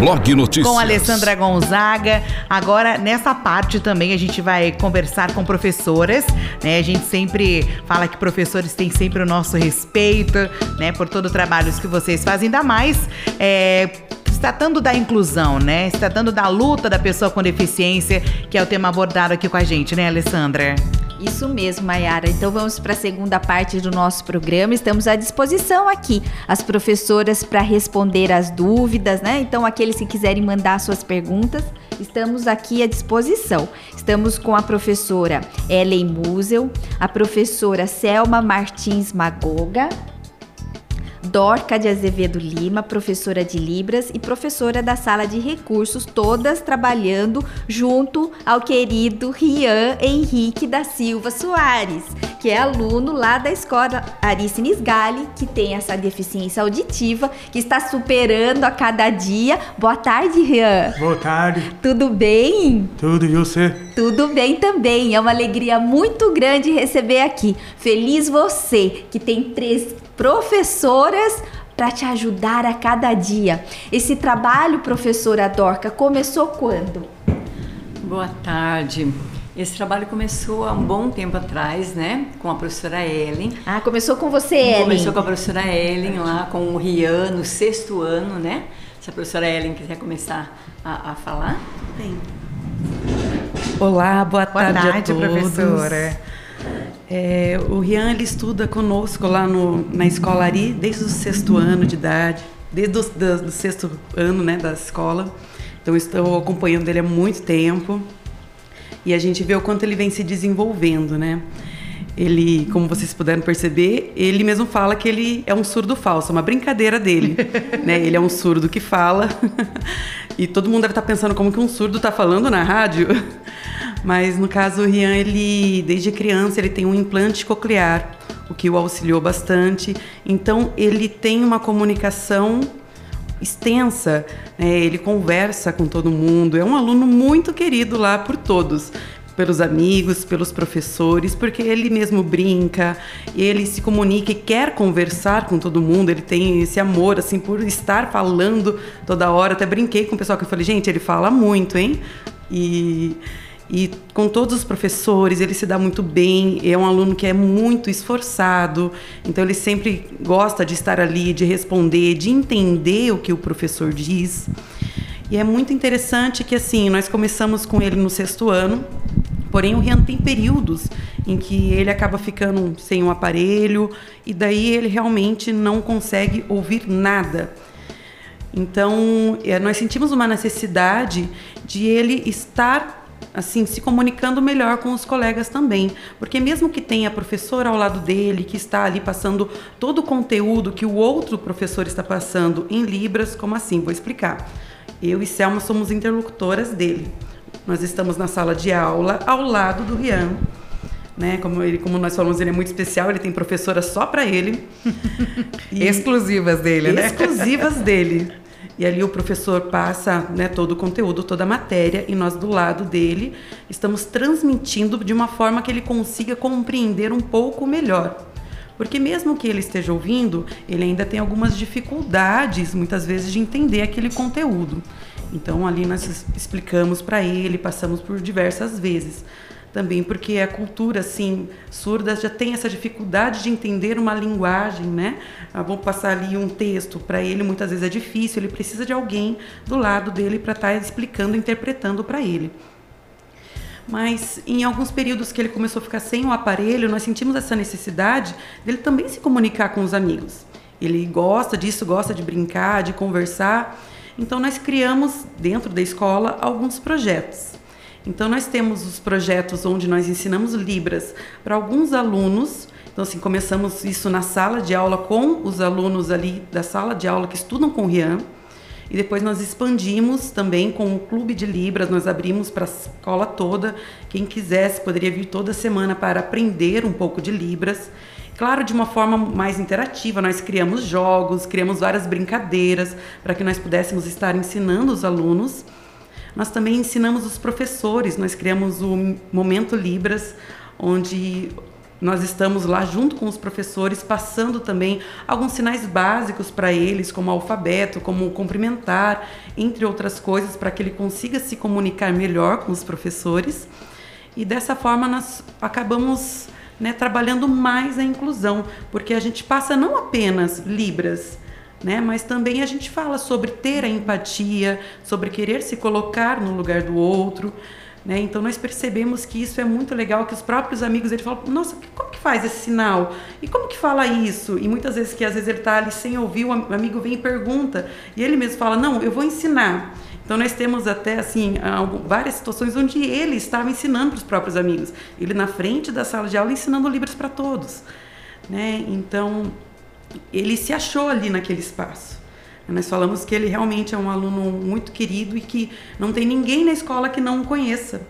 Blog Notícias. Com Alessandra Gonzaga. Agora, nessa parte também, a gente vai conversar com professoras, né? A gente sempre fala que professores têm sempre o nosso respeito, né? Por todo o trabalho que vocês fazem, ainda mais. É, tratando da inclusão, né? Tratando da luta da pessoa com deficiência, que é o tema abordado aqui com a gente, né, Alessandra? Isso mesmo, Mayara. Então vamos para a segunda parte do nosso programa. Estamos à disposição aqui, as professoras, para responder as dúvidas, né? Então, aqueles que quiserem mandar suas perguntas, estamos aqui à disposição. Estamos com a professora Ellen Musel, a professora Selma Martins Magoga, Dorca de Azevedo Lima, professora de Libras e professora da sala de recursos, todas trabalhando junto ao querido Rian Henrique da Silva Soares, que é aluno lá da escola Arice Nisgali, que tem essa deficiência auditiva, que está superando a cada dia. Boa tarde, Rian. Boa tarde. Tudo bem? Tudo e você? Tudo bem também. É uma alegria muito grande receber aqui. Feliz você que tem três professoras para te ajudar a cada dia. Esse trabalho, professora Dorca, começou quando? Boa tarde. Esse trabalho começou há um bom tempo atrás, né? Com a professora Ellen. Ah, começou com você, Ellen. Começou com a professora Ellen lá, com o Rian, no sexto ano, né? Se a professora Ellen quiser começar a, a falar. Bem. Olá, boa tarde, boa tarde a todos. professora. É, o Rian ele estuda conosco lá no, na escola Ari desde o sexto ano de idade, desde o do, do sexto ano né, da escola. Então estou acompanhando ele há muito tempo e a gente vê o quanto ele vem se desenvolvendo, né? Ele, como vocês puderam perceber, ele mesmo fala que ele é um surdo falso, é uma brincadeira dele, né? Ele é um surdo que fala e todo mundo deve estar pensando como que um surdo está falando na rádio. Mas no caso o Rian, ele desde criança ele tem um implante coclear, o que o auxiliou bastante. Então ele tem uma comunicação extensa, né? ele conversa com todo mundo. É um aluno muito querido lá por todos, pelos amigos, pelos professores, porque ele mesmo brinca, ele se comunica e quer conversar com todo mundo, ele tem esse amor, assim, por estar falando toda hora. Até brinquei com o pessoal que eu falei, gente, ele fala muito, hein? E e com todos os professores, ele se dá muito bem, é um aluno que é muito esforçado, então ele sempre gosta de estar ali, de responder, de entender o que o professor diz. E é muito interessante que assim, nós começamos com ele no sexto ano, porém o Rian tem períodos em que ele acaba ficando sem um aparelho e daí ele realmente não consegue ouvir nada. Então, é, nós sentimos uma necessidade de ele estar assim se comunicando melhor com os colegas também, porque mesmo que tenha a professora ao lado dele que está ali passando todo o conteúdo que o outro professor está passando em libras, como assim? Vou explicar. Eu e Selma somos interlocutoras dele. Nós estamos na sala de aula ao lado do Rian. Né? Como, ele, como nós falamos, ele é muito especial, ele tem professora só para ele. exclusivas dele, né? Exclusivas dele. E ali o professor passa né, todo o conteúdo, toda a matéria, e nós do lado dele estamos transmitindo de uma forma que ele consiga compreender um pouco melhor. Porque mesmo que ele esteja ouvindo, ele ainda tem algumas dificuldades, muitas vezes, de entender aquele conteúdo. Então ali nós explicamos para ele, passamos por diversas vezes também porque a cultura assim surda já tem essa dificuldade de entender uma linguagem, né? Ah, vou passar ali um texto para ele, muitas vezes é difícil, ele precisa de alguém do lado dele para estar tá explicando, interpretando para ele. Mas em alguns períodos que ele começou a ficar sem o aparelho, nós sentimos essa necessidade dele também se comunicar com os amigos. Ele gosta disso, gosta de brincar, de conversar. Então nós criamos dentro da escola alguns projetos. Então nós temos os projetos onde nós ensinamos Libras para alguns alunos. Então assim, começamos isso na sala de aula com os alunos ali da sala de aula que estudam com o Rian. E depois nós expandimos também com o Clube de Libras, nós abrimos para a escola toda. Quem quisesse poderia vir toda semana para aprender um pouco de Libras. Claro, de uma forma mais interativa, nós criamos jogos, criamos várias brincadeiras para que nós pudéssemos estar ensinando os alunos. Nós também ensinamos os professores, nós criamos o Momento Libras, onde nós estamos lá junto com os professores, passando também alguns sinais básicos para eles, como alfabeto, como cumprimentar, entre outras coisas, para que ele consiga se comunicar melhor com os professores. E dessa forma nós acabamos né, trabalhando mais a inclusão, porque a gente passa não apenas Libras, né, mas também a gente fala sobre ter a empatia, sobre querer se colocar no lugar do outro. Né? Então nós percebemos que isso é muito legal, que os próprios amigos ele falam, nossa, como que faz esse sinal? E como que fala isso? E muitas vezes que às vezes ele está ali sem ouvir, o amigo vem e pergunta, e ele mesmo fala, não, eu vou ensinar. Então nós temos até assim várias situações onde ele estava ensinando para os próprios amigos, ele na frente da sala de aula ensinando livros para todos, né? Então ele se achou ali naquele espaço. Nós falamos que ele realmente é um aluno muito querido e que não tem ninguém na escola que não o conheça.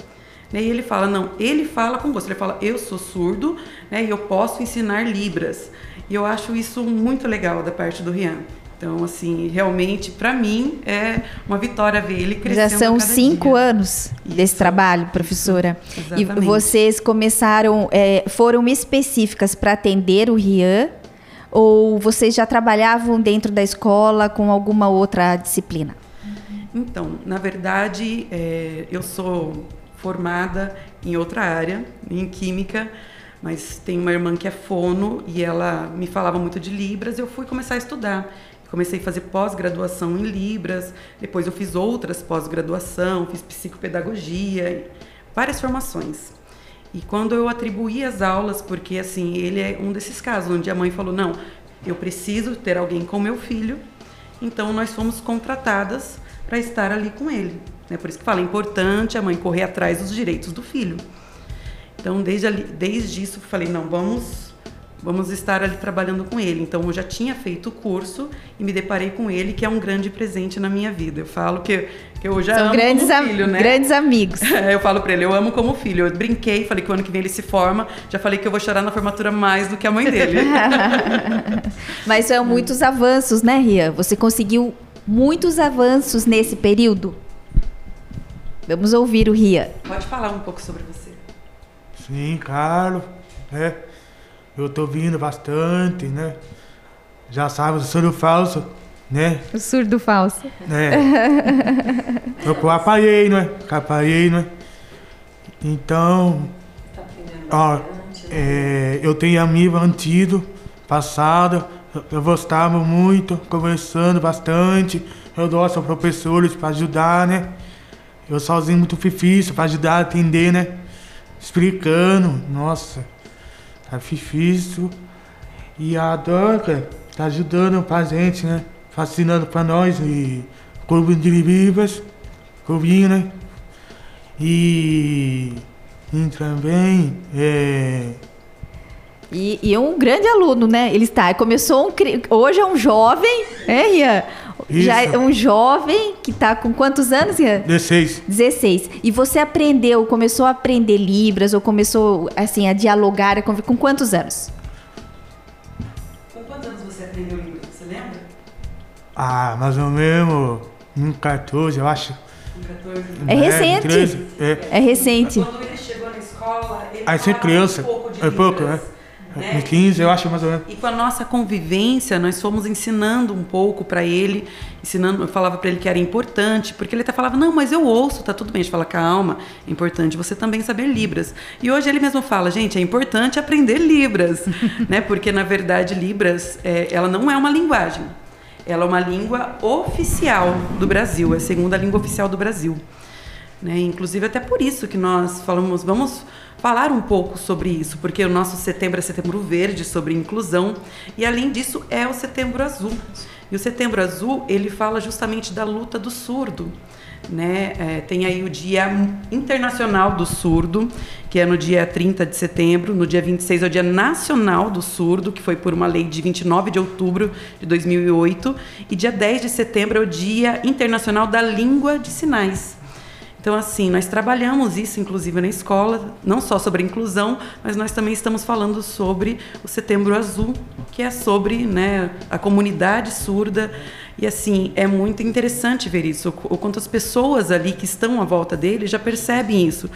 Né? E ele fala, não, ele fala com gosto. Ele fala, eu sou surdo né, e eu posso ensinar Libras. E eu acho isso muito legal da parte do Rian. Então, assim, realmente, para mim, é uma vitória ver ele crescendo. Já são cinco dia. anos desse trabalho, professora. Exatamente. E vocês começaram, é, foram específicas para atender o Rian ou vocês já trabalhavam dentro da escola com alguma outra disciplina? Então, na verdade, é, eu sou formada em outra área, em química, mas tem uma irmã que é fono e ela me falava muito de Libras e eu fui começar a estudar. Comecei a fazer pós-graduação em Libras, depois eu fiz outras pós-graduação, fiz psicopedagogia, várias formações. E quando eu atribuí as aulas, porque assim, ele é um desses casos onde a mãe falou: "Não, eu preciso ter alguém com meu filho". Então nós fomos contratadas para estar ali com ele. Né? Por isso que fala, é importante a mãe correr atrás dos direitos do filho. Então, desde, ali, desde isso, falei, não, vamos vamos estar ali trabalhando com ele. Então eu já tinha feito o curso e me deparei com ele, que é um grande presente na minha vida. Eu falo que, que eu já São amo grandes como filho, né? Grandes amigos. eu falo para ele, eu amo como filho. Eu brinquei, falei que o ano que vem ele se forma, já falei que eu vou chorar na formatura mais do que a mãe dele. Mas são muitos avanços, né, Ria? Você conseguiu muitos avanços nesse período? Vamos ouvir o Ria. Pode falar um pouco sobre você. Sim, claro. É eu tô vindo bastante, né? Já sabe, o surdo falso, né? O surdo falso. É. eu com aparelho, né? Com aparelho, né? Então, ó, é, eu tenho amigo antigo, passado, eu gostava muito, conversando bastante. Eu gosto de professores para ajudar, né? Eu sozinho muito difícil para ajudar a atender, né? Explicando, nossa tá difícil. E a Doca tá ajudando pra gente, né? Fascinando pra nós. E clube de Libras, clubinho, né? E, e também é, e, e, é um grande aluno, né? Ele está, começou um, hoje é um jovem, é, Rian? Isso. Já é um jovem que está com quantos anos, Rian? 16. 16. E você aprendeu, começou a aprender Libras ou começou assim a dialogar a com quantos anos? Com quantos anos você aprendeu Libras? Ah, mais ou menos em 14, eu acho. Em 14. É, é recente. 13, é. é recente. Quando ele chegou na escola, ele Aí você criança. Um pouco de é pouco, né? Né? 15, eu acho mais ou menos. E com a nossa convivência, nós fomos ensinando um pouco para ele, ensinando, eu falava para ele que era importante, porque ele até falava: "Não, mas eu ouço, tá tudo bem". A gente fala: "Calma, é importante você também saber Libras". E hoje ele mesmo fala: "Gente, é importante aprender Libras", né? Porque na verdade Libras, é, ela não é uma linguagem. Ela é uma língua oficial do Brasil, é a segunda língua oficial do Brasil. Né? Inclusive até por isso que nós falamos, vamos falar um pouco sobre isso, porque o nosso setembro é setembro verde, sobre inclusão, e além disso é o setembro azul. E o setembro azul, ele fala justamente da luta do surdo. Né? É, tem aí o Dia Internacional do Surdo, que é no dia 30 de setembro. No dia 26 é o Dia Nacional do Surdo, que foi por uma lei de 29 de outubro de 2008. E dia 10 de setembro é o Dia Internacional da Língua de Sinais. Então, assim, nós trabalhamos isso, inclusive, na escola, não só sobre inclusão, mas nós também estamos falando sobre o Setembro Azul, que é sobre né, a comunidade surda. E, assim, é muito interessante ver isso, o quanto as pessoas ali que estão à volta dele já percebem isso.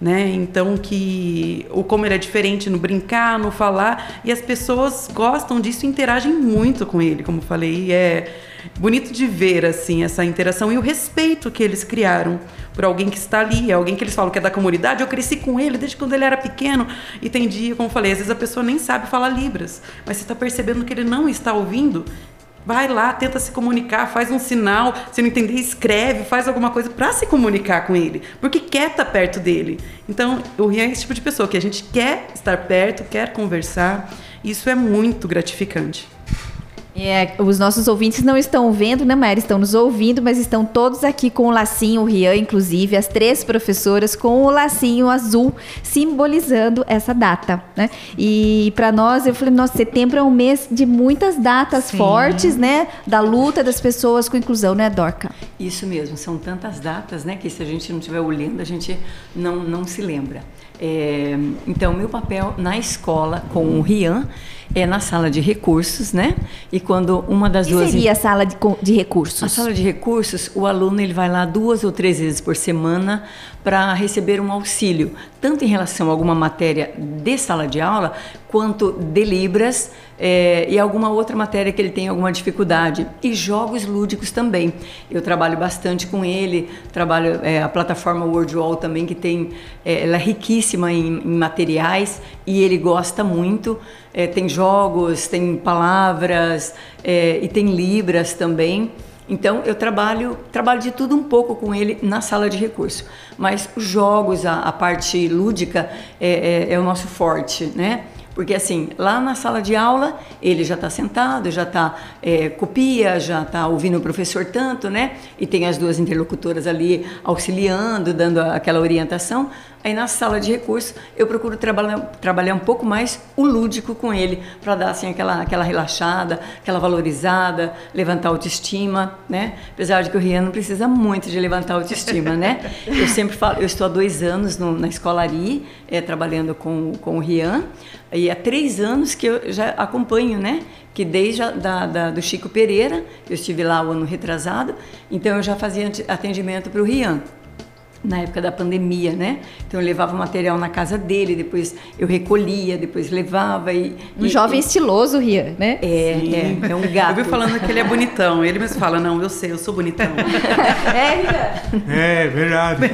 Né? Então que o como ele é diferente no brincar, no falar, e as pessoas gostam disso, e interagem muito com ele, como falei, é bonito de ver assim essa interação e o respeito que eles criaram por alguém que está ali, alguém que eles falam que é da comunidade. Eu cresci com ele desde quando ele era pequeno e tem dia, como falei, às vezes a pessoa nem sabe falar libras, mas você está percebendo que ele não está ouvindo Vai lá, tenta se comunicar, faz um sinal. Se não entender, escreve, faz alguma coisa para se comunicar com ele, porque quer estar tá perto dele. Então, o Rian é esse tipo de pessoa que a gente quer estar perto, quer conversar. Isso é muito gratificante. É, os nossos ouvintes não estão vendo, né, Maera? Estão nos ouvindo, mas estão todos aqui com o lacinho, o Rian, inclusive, as três professoras com o lacinho azul, simbolizando essa data, né? E para nós, eu falei, nossa, setembro é um mês de muitas datas Sim. fortes, né? Da luta das pessoas com inclusão, né, Dorca? Isso mesmo, são tantas datas, né, que se a gente não estiver olhando, a gente não, não se lembra. É, então, meu papel na escola com o Rian é na sala de recursos, né? E quando uma das que duas seria a sala de, de recursos? A sala de recursos, o aluno ele vai lá duas ou três vezes por semana para receber um auxílio, tanto em relação a alguma matéria de sala de aula, quanto de Libras é, e alguma outra matéria que ele tem alguma dificuldade. E jogos lúdicos também. Eu trabalho bastante com ele, trabalho é, a plataforma WordWall também, que tem, é, ela é riquíssima em, em materiais e ele gosta muito. Tem jogos, tem palavras e tem libras também. Então eu trabalho trabalho de tudo um pouco com ele na sala de recurso, mas os jogos, a, a parte lúdica é, é, é o nosso forte, né? Porque assim, lá na sala de aula, ele já está sentado, já está é, copia, já está ouvindo o professor tanto, né? E tem as duas interlocutoras ali auxiliando, dando aquela orientação. Aí na sala de recursos eu procuro trabalhar, trabalhar um pouco mais o lúdico com ele, para dar assim aquela, aquela relaxada, aquela valorizada, levantar a autoestima, né? Apesar de que o Rian não precisa muito de levantar a autoestima, né? Eu sempre falo, eu estou há dois anos no, na escolaria, é, trabalhando com, com o Rian, e há três anos que eu já acompanho, né? Que desde a, da, da, do Chico Pereira, eu estive lá o ano retrasado, então eu já fazia atendimento para o Rian na época da pandemia, né? Então eu levava o material na casa dele, depois eu recolhia, depois levava e... Um e, jovem e... estiloso, Ria, né? É, é, é, um gato. Eu vi falando que ele é bonitão, ele mesmo fala, não, eu sei, eu sou bonitão. é, Ria? É, verdade.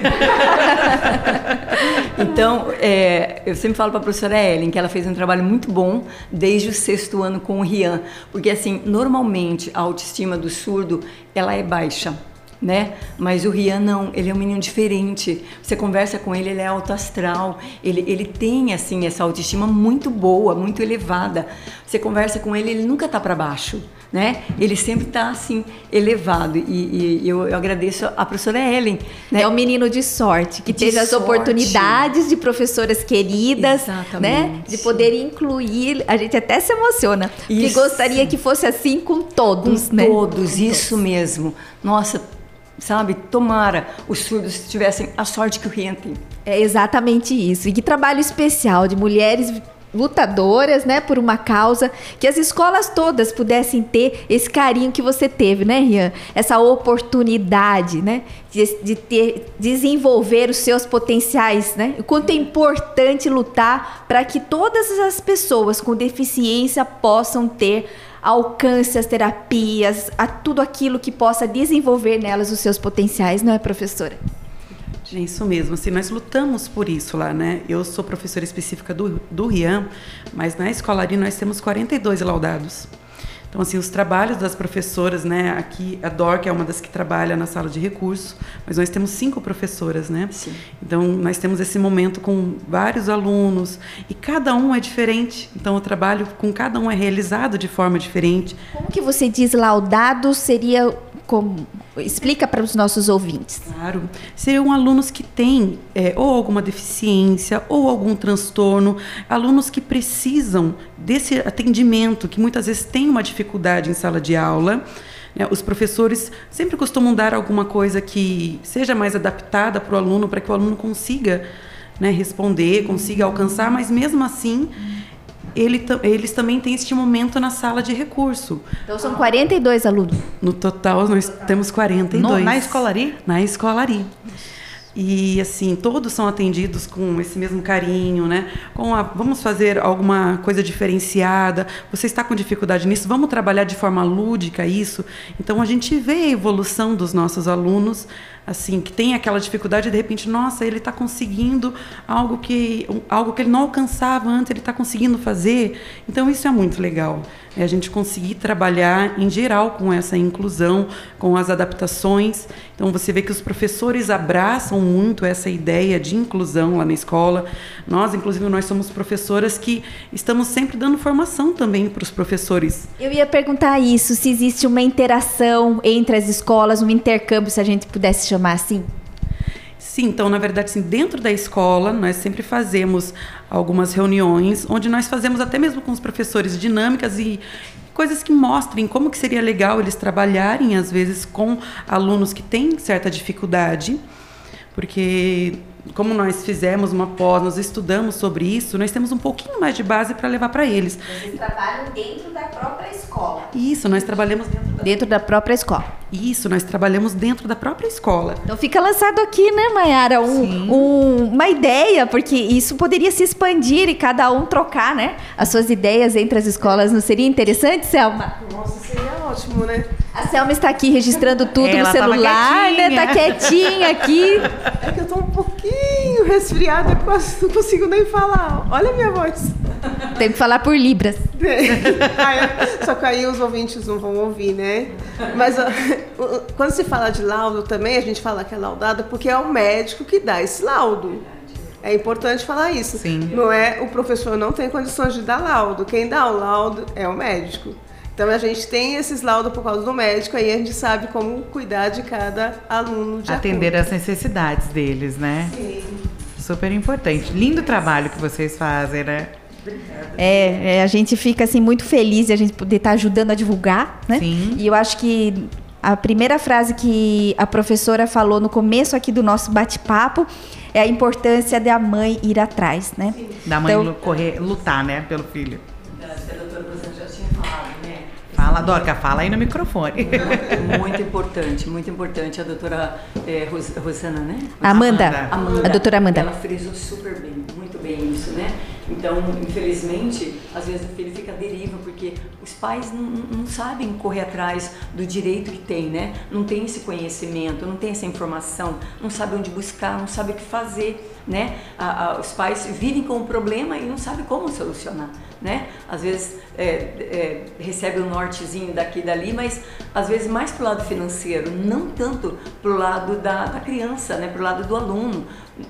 então, é, eu sempre falo para a professora Ellen que ela fez um trabalho muito bom desde o sexto ano com o Rian, porque assim, normalmente a autoestima do surdo, ela é baixa né? Mas o Rian não, ele é um menino diferente. Você conversa com ele, ele é alto astral, ele, ele tem assim essa autoestima muito boa, muito elevada. Você conversa com ele, ele nunca tá para baixo, né? Ele sempre tá assim elevado e, e eu, eu, agradeço a professora Ellen. Né? É um menino de sorte que de teve sorte. as oportunidades de professoras queridas, né? Exatamente. né? De poder incluir. A gente até se emociona, que gostaria que fosse assim com todos, com né? Todos, isso mesmo. Nossa sabe? Tomara os surdos tivessem a sorte que o Rian tem. É exatamente isso. E que trabalho especial de mulheres lutadoras, né, por uma causa, que as escolas todas pudessem ter esse carinho que você teve, né, Rian? Essa oportunidade, né, de, de ter, desenvolver os seus potenciais, né? O quanto é importante lutar para que todas as pessoas com deficiência possam ter alcance as terapias, a tudo aquilo que possa desenvolver nelas os seus potenciais, não é, professora? É isso mesmo, assim, nós lutamos por isso lá, né? Eu sou professora específica do, do RIAM, mas na escolaria nós temos 42 laudados. Então, assim, os trabalhos das professoras, né? Aqui, a Dor, que é uma das que trabalha na sala de recurso, mas nós temos cinco professoras, né? Sim. Então, nós temos esse momento com vários alunos e cada um é diferente. Então, o trabalho com cada um é realizado de forma diferente. Como que você diz laudado seria como explica para os nossos ouvintes. Claro, seriam alunos que têm é, ou alguma deficiência ou algum transtorno, alunos que precisam desse atendimento, que muitas vezes têm uma dificuldade em sala de aula. Né? Os professores sempre costumam dar alguma coisa que seja mais adaptada para o aluno, para que o aluno consiga né, responder, consiga alcançar, mas mesmo assim ele, eles também têm este momento na sala de recurso. Então são 42 alunos. No total nós temos 42. No, na escolaria? Na escolaria. E assim, todos são atendidos com esse mesmo carinho, né? Com a, vamos fazer alguma coisa diferenciada. Você está com dificuldade nisso? Vamos trabalhar de forma lúdica isso. Então a gente vê a evolução dos nossos alunos assim, que tem aquela dificuldade de repente, nossa, ele está conseguindo algo que, algo que ele não alcançava antes, ele está conseguindo fazer. Então isso é muito legal. É a gente conseguir trabalhar em geral com essa inclusão, com as adaptações. Então você vê que os professores abraçam muito essa ideia de inclusão lá na escola. Nós, inclusive, nós somos professoras que estamos sempre dando formação também para os professores. Eu ia perguntar isso, se existe uma interação entre as escolas, um intercâmbio, se a gente pudesse chamar assim? Sim, então, na verdade, assim, dentro da escola, nós sempre fazemos algumas reuniões, onde nós fazemos até mesmo com os professores dinâmicas e coisas que mostrem como que seria legal eles trabalharem, às vezes, com alunos que têm certa dificuldade, porque como nós fizemos uma pós, nós estudamos sobre isso, nós temos um pouquinho mais de base para levar para eles. Vocês trabalham dentro da própria escola. Isso, nós trabalhamos dentro. Dentro da própria escola. Isso, nós trabalhamos dentro da própria escola. Então fica lançado aqui, né, Mayara, um, um, uma ideia, porque isso poderia se expandir e cada um trocar, né, as suas ideias entre as escolas. Não seria interessante, Selma? Nossa, seria ótimo, né? A Selma está aqui registrando tudo Ela no celular, né? Tá quietinha aqui. É que eu tô um pouquinho resfriada, quase não consigo nem falar. Olha a minha voz. Tem que falar por libras. Só que aí os ouvintes não vão ouvir, né? Mas quando se fala de laudo também, a gente fala que é laudado porque é o médico que dá esse laudo. É importante falar isso. Sim. Não é o professor não tem condições de dar laudo. Quem dá o laudo é o médico. Então a gente tem esses laudos por causa do médico, aí a gente sabe como cuidar de cada aluno de Atender acordo. as necessidades deles, né? Sim. Super importante. Lindo trabalho que vocês fazem, né? É, é, a gente fica assim muito feliz de a gente poder estar ajudando a divulgar, né? Sim. E eu acho que a primeira frase que a professora falou no começo aqui do nosso bate-papo é a importância da mãe ir atrás, né? Da mãe Então- correr, lutar, né, pelo filho. A doutora Rosana já tinha falado, né? Fala, Dorca, fala aí no microfone. Muito importante, muito importante. A doutora Ros- Rosana, né? Amanda, Amanda. a doutora Amanda. Ela frisou super bem, muito bem isso, né? Então, infelizmente, às vezes o filho fica à deriva, porque os pais não, não sabem correr atrás do direito que tem, né? Não tem esse conhecimento, não tem essa informação, não sabe onde buscar, não sabe o que fazer, né? A- a- os pais vivem com o problema e não sabem como solucionar, né? Às vezes é, é, recebe o nortezinho daqui e dali, mas às vezes mais pro lado financeiro, não tanto pro lado da, da criança, né? Pro lado do aluno,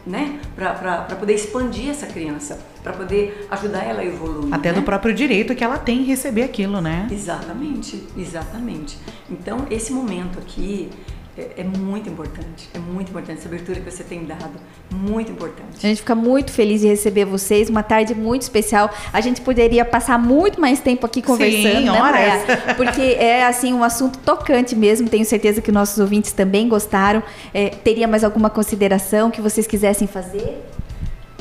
né? Para poder expandir essa criança, para poder ajudar ela a evoluir. Até né? do próprio direito que ela tem em receber aquilo, né? Exatamente, exatamente. Então, esse momento aqui é, é muito importante, é muito importante. Essa abertura que você tem dado, muito A importante. gente fica muito feliz de receber vocês, uma tarde muito especial. A gente poderia passar muito mais tempo aqui conversando, Sim, né, horas. Maia? Porque é assim um assunto tocante mesmo. Tenho certeza que nossos ouvintes também gostaram. É, teria mais alguma consideração que vocês quisessem fazer?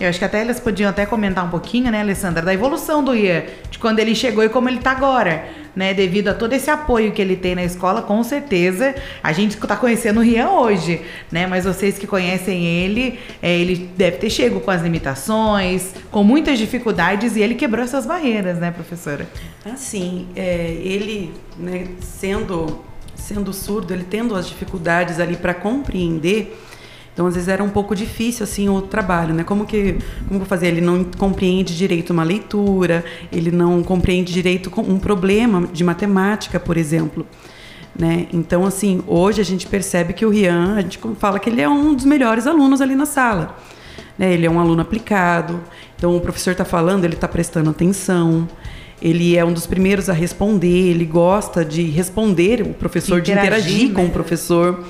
Eu acho que até eles podiam até comentar um pouquinho, né, Alessandra, da evolução do Ian, de quando ele chegou e como ele tá agora, né, devido a todo esse apoio que ele tem na escola, com certeza, a gente tá conhecendo o Rian hoje, né, mas vocês que conhecem ele, é, ele deve ter chego com as limitações, com muitas dificuldades e ele quebrou essas barreiras, né, professora? Assim, é, ele, né, sendo, sendo surdo, ele tendo as dificuldades ali para compreender, então às vezes era um pouco difícil assim o trabalho, né? Como que, como vou fazer? Ele não compreende direito uma leitura, ele não compreende direito um problema de matemática, por exemplo. Né? Então, assim, hoje a gente percebe que o Rian, a gente fala que ele é um dos melhores alunos ali na sala. né? Ele é um aluno aplicado, então o professor está falando, ele está prestando atenção. Ele é um dos primeiros a responder, ele gosta de responder o professor, de Interagir, interagir com né? o professor.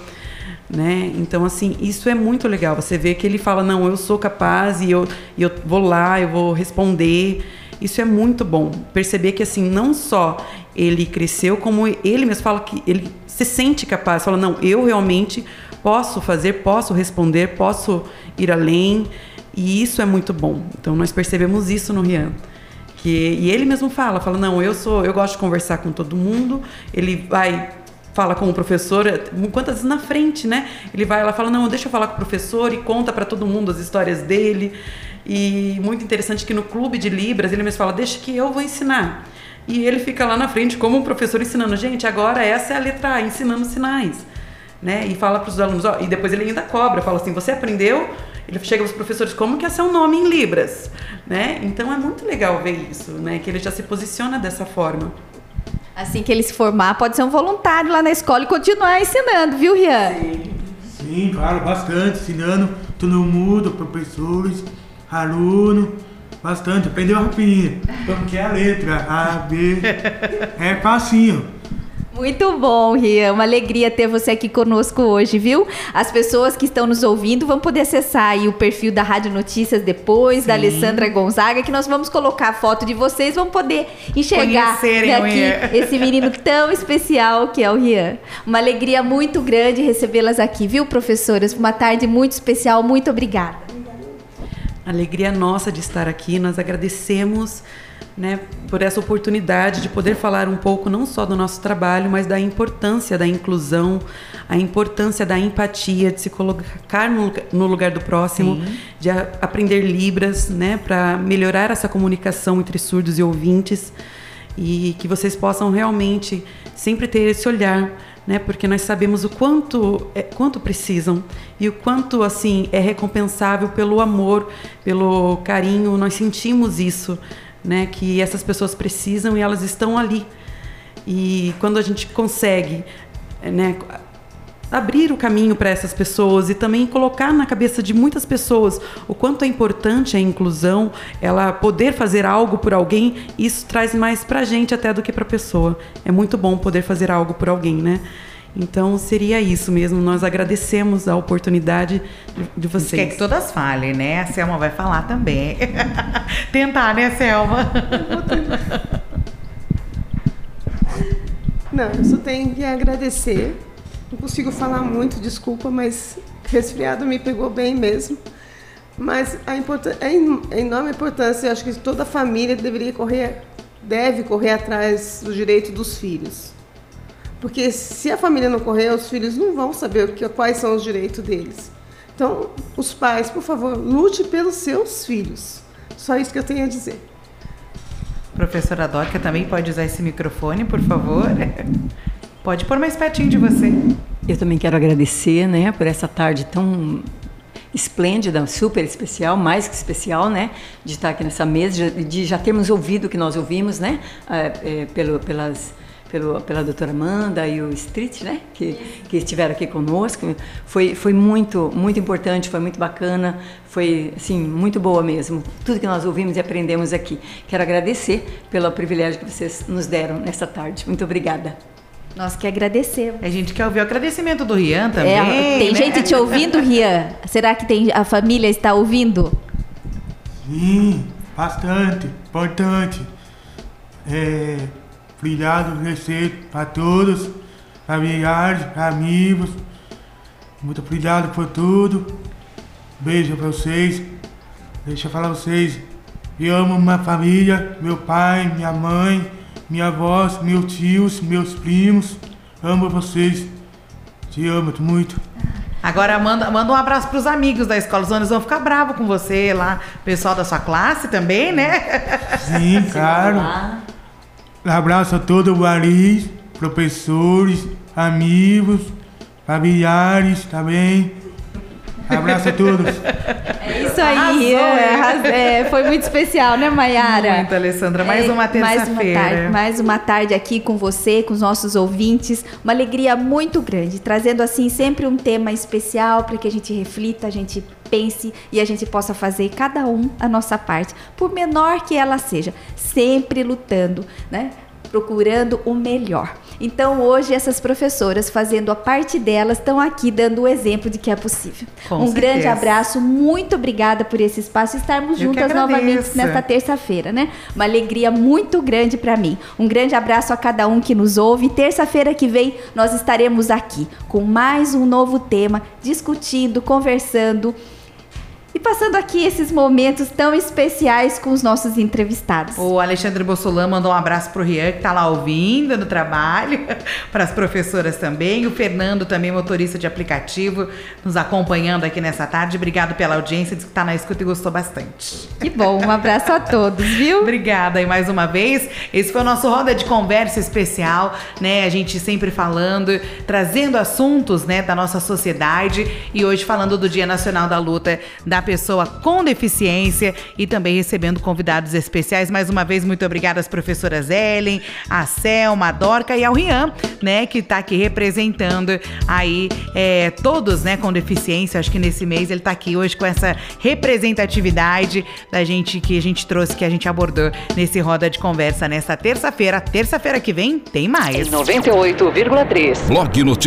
Né? Então, assim, isso é muito legal. Você vê que ele fala, não, eu sou capaz e eu, e eu vou lá, eu vou responder. Isso é muito bom. Perceber que, assim, não só ele cresceu, como ele mesmo fala que ele se sente capaz. Fala, não, eu realmente posso fazer, posso responder, posso ir além. E isso é muito bom. Então, nós percebemos isso no Rian. Que, e ele mesmo fala, fala, não, eu sou, eu gosto de conversar com todo mundo. Ele vai fala com o professor, quantas vezes na frente, né? Ele vai lá fala, não, deixa eu falar com o professor e conta para todo mundo as histórias dele. E muito interessante que no clube de Libras ele mesmo fala, deixa que eu vou ensinar. E ele fica lá na frente como um professor ensinando, gente, agora essa é a letra A, ensinando sinais. Né? E fala para os alunos, ó, e depois ele ainda cobra, fala assim, você aprendeu? Ele chega aos professores, como que é seu nome em Libras? Né? Então é muito legal ver isso, né? Que ele já se posiciona dessa forma. Assim que ele se formar, pode ser um voluntário lá na escola e continuar ensinando, viu, Rian? Sim, Sim claro, bastante, ensinando todo mundo, professores, alunos, bastante. Aprendeu rapidinho, como que é a letra, A, B, é facinho. Muito bom, Rian. Uma alegria ter você aqui conosco hoje, viu? As pessoas que estão nos ouvindo vão poder acessar aí o perfil da Rádio Notícias depois, Sim. da Alessandra Gonzaga, que nós vamos colocar a foto de vocês, vão poder enxergar aqui esse menino tão especial que é o Rian. Uma alegria muito grande recebê-las aqui, viu, professoras? Uma tarde muito especial. Muito obrigada. Alegria nossa de estar aqui. Nós agradecemos né, por essa oportunidade de poder falar um pouco não só do nosso trabalho, mas da importância da inclusão, a importância da empatia, de se colocar no, no lugar do próximo, Sim. de a, aprender libras, né, para melhorar essa comunicação entre surdos e ouvintes e que vocês possam realmente sempre ter esse olhar, né, porque nós sabemos o quanto é, quanto precisam e o quanto assim é recompensável pelo amor, pelo carinho, nós sentimos isso né, que essas pessoas precisam e elas estão ali. E quando a gente consegue né, abrir o caminho para essas pessoas e também colocar na cabeça de muitas pessoas o quanto é importante a inclusão, ela poder fazer algo por alguém, isso traz mais para a gente até do que para a pessoa. É muito bom poder fazer algo por alguém, né? Então seria isso mesmo. Nós agradecemos a oportunidade de, vocês. Quer que todas falem, né? A Selma vai falar também. Tentar, né, Selma? Não, eu só tenho que agradecer. Não consigo falar muito, desculpa, mas resfriado me pegou bem mesmo. Mas a, a enorme importância, eu acho que toda família deveria correr, deve correr atrás do direito dos filhos porque se a família não correr, os filhos não vão saber que, quais são os direitos deles. Então, os pais, por favor, lute pelos seus filhos. Só isso que eu tenho a dizer. Professora Dórica também pode usar esse microfone, por favor. Pode pôr mais pertinho de você. Eu também quero agradecer, né, por essa tarde tão esplêndida, super especial, mais que especial, né, de estar aqui nessa mesa, de já termos ouvido o que nós ouvimos, né, é, é, pelo, pelas pelo, pela doutora Amanda e o Street, né, que, que estiveram aqui conosco. Foi, foi muito, muito importante, foi muito bacana, foi, assim, muito boa mesmo. Tudo que nós ouvimos e aprendemos aqui. Quero agradecer pelo privilégio que vocês nos deram nesta tarde. Muito obrigada. Nós que agradecemos. A gente quer ouvir o agradecimento do Rian também. É, tem né? gente te ouvindo, Rian? Será que tem, a família está ouvindo? Sim, bastante, importante. É, Obrigado, receito para todos, familiares, amigos. Muito obrigado por tudo. Beijo para vocês. Deixa eu falar pra vocês. Eu amo minha família, meu pai, minha mãe, minha avó, meus tios, meus primos. Amo vocês. Te amo muito. Agora manda, manda um abraço para os amigos da escola. Os alunos vão ficar bravos com você lá. Pessoal da sua classe também, né? Sim, claro. Um abraço a todo o Paris, professores, amigos, familiares também. Um abraço a todos. É isso aí. É, é, foi muito especial, né, Mayara? Muito, Alessandra. Mais é, uma terça-feira. Mais, mais uma tarde aqui com você, com os nossos ouvintes. Uma alegria muito grande, trazendo assim sempre um tema especial para que a gente reflita, a gente pense e a gente possa fazer cada um a nossa parte, por menor que ela seja, sempre lutando, né? procurando o melhor. Então hoje essas professoras fazendo a parte delas estão aqui dando o exemplo de que é possível. Com um certeza. grande abraço, muito obrigada por esse espaço estarmos Eu juntas novamente nesta terça-feira, né? Uma alegria muito grande para mim. Um grande abraço a cada um que nos ouve. Terça-feira que vem nós estaremos aqui com mais um novo tema, discutindo, conversando e passando aqui esses momentos tão especiais com os nossos entrevistados. O Alexandre Bossolan mandou um abraço pro Rian, que tá lá ouvindo no trabalho, para as professoras também. O Fernando, também motorista de aplicativo, nos acompanhando aqui nessa tarde. Obrigado pela audiência, disse que tá na escuta e gostou bastante. Que bom, um abraço a todos, viu? Obrigada aí mais uma vez. Esse foi o nosso Roda de Conversa especial, né? A gente sempre falando, trazendo assuntos, né, da nossa sociedade e hoje falando do Dia Nacional da Luta da pessoa com deficiência e também recebendo convidados especiais. Mais uma vez, muito obrigada às professoras Ellen, a Selma, a Dorca e ao Rian, né, que está aqui representando aí é, todos, né, com deficiência. Acho que nesse mês ele está aqui hoje com essa representatividade da gente que a gente trouxe, que a gente abordou nesse roda de conversa nessa terça-feira. Terça-feira que vem tem mais. 98,3. Blog Notícias.